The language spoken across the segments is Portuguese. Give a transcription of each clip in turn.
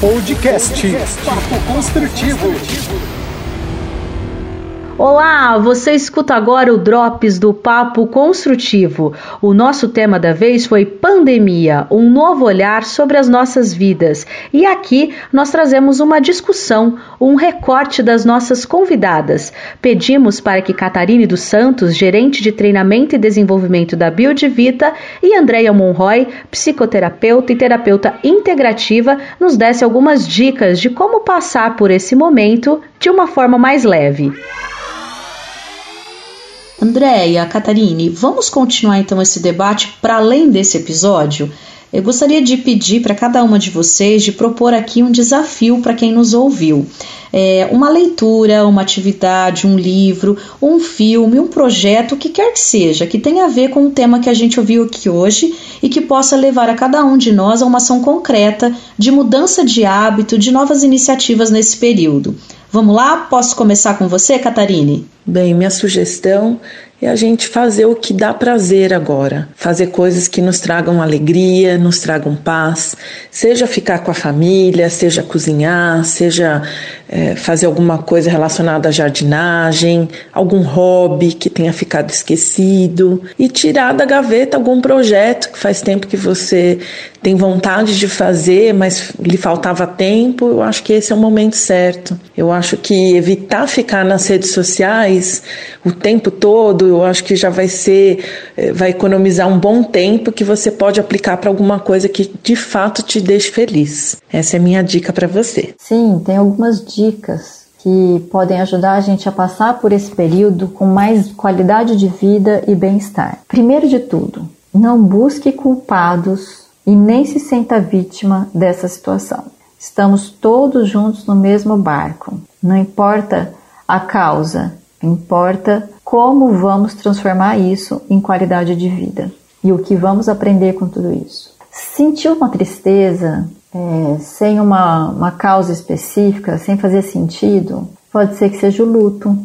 Podcast Papo Construtivo. Olá, você escuta agora o Drops do Papo Construtivo. O nosso tema da vez foi Pandemia, um novo olhar sobre as nossas vidas. E aqui nós trazemos uma discussão, um recorte das nossas convidadas. Pedimos para que Catarine dos Santos, gerente de treinamento e desenvolvimento da Biodivita, e Andréia Monroy, psicoterapeuta e terapeuta integrativa, nos desse algumas dicas de como passar por esse momento de uma forma mais leve. Andréia, Catarine, vamos continuar então esse debate para além desse episódio? Eu gostaria de pedir para cada uma de vocês de propor aqui um desafio para quem nos ouviu. É, uma leitura, uma atividade, um livro, um filme, um projeto, o que quer que seja, que tenha a ver com o tema que a gente ouviu aqui hoje e que possa levar a cada um de nós a uma ação concreta de mudança de hábito, de novas iniciativas nesse período. Vamos lá? Posso começar com você, Catarine? Bem, minha sugestão é a gente fazer o que dá prazer agora, fazer coisas que nos tragam alegria, nos tragam paz, seja ficar com a família, seja cozinhar, seja é, fazer alguma coisa relacionada à jardinagem, algum hobby que tenha ficado esquecido e tirar da gaveta algum projeto que faz tempo que você tem vontade de fazer, mas lhe faltava tempo. Eu acho que esse é o momento certo. Eu acho que evitar ficar nas redes sociais o tempo todo, eu acho que já vai ser, é, vai economizar um bom tempo que você pode aplicar para alguma coisa que de fato te deixe feliz. Essa é a minha dica para você. Sim, tem algumas dicas que podem ajudar a gente a passar por esse período com mais qualidade de vida e bem-estar. Primeiro de tudo, não busque culpados e nem se sinta vítima dessa situação. Estamos todos juntos no mesmo barco. Não importa a causa, importa como vamos transformar isso em qualidade de vida e o que vamos aprender com tudo isso. Sentiu uma tristeza, é, sem uma, uma causa específica, sem fazer sentido, pode ser que seja o luto.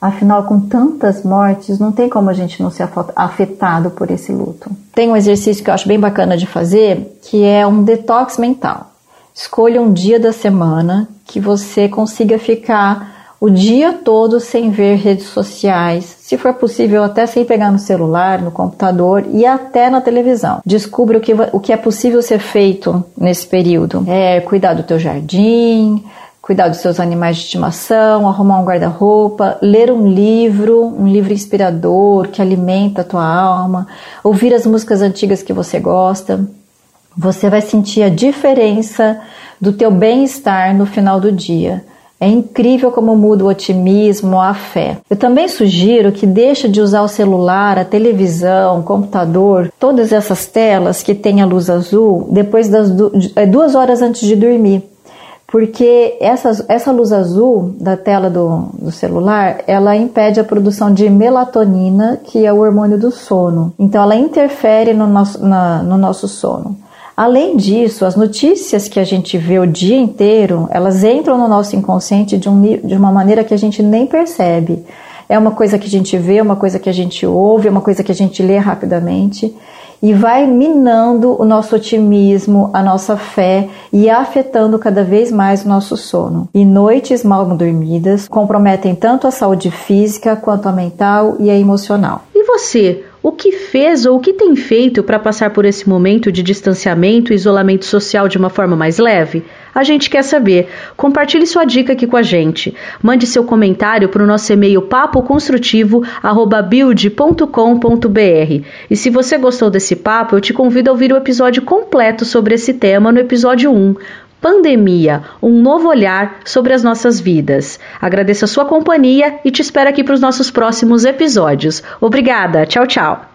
Afinal, com tantas mortes, não tem como a gente não ser afetado por esse luto. Tem um exercício que eu acho bem bacana de fazer, que é um detox mental. Escolha um dia da semana que você consiga ficar o dia todo sem ver redes sociais, se for possível até sem pegar no celular, no computador e até na televisão. Descubra o que, o que é possível ser feito nesse período. É cuidar do teu jardim, cuidar dos seus animais de estimação, arrumar um guarda-roupa, ler um livro, um livro inspirador que alimenta a tua alma, ouvir as músicas antigas que você gosta. Você vai sentir a diferença do teu bem-estar no final do dia. É incrível como muda o otimismo, a fé. Eu também sugiro que deixe de usar o celular, a televisão, o computador, todas essas telas que têm a luz azul depois das é, duas horas antes de dormir. Porque essa, essa luz azul da tela do, do celular, ela impede a produção de melatonina, que é o hormônio do sono. Então ela interfere no nosso, na, no nosso sono. Além disso, as notícias que a gente vê o dia inteiro, elas entram no nosso inconsciente de, um, de uma maneira que a gente nem percebe. É uma coisa que a gente vê, uma coisa que a gente ouve, uma coisa que a gente lê rapidamente e vai minando o nosso otimismo, a nossa fé e afetando cada vez mais o nosso sono. E noites mal dormidas comprometem tanto a saúde física quanto a mental e a emocional. E você? O que fez ou o que tem feito para passar por esse momento de distanciamento e isolamento social de uma forma mais leve? A gente quer saber. Compartilhe sua dica aqui com a gente. Mande seu comentário para o nosso e-mail papoconstrutivo@build.com.br. E se você gostou desse papo, eu te convido a ouvir o episódio completo sobre esse tema no episódio 1. Pandemia, um novo olhar sobre as nossas vidas. Agradeço a sua companhia e te espero aqui para os nossos próximos episódios. Obrigada, tchau, tchau.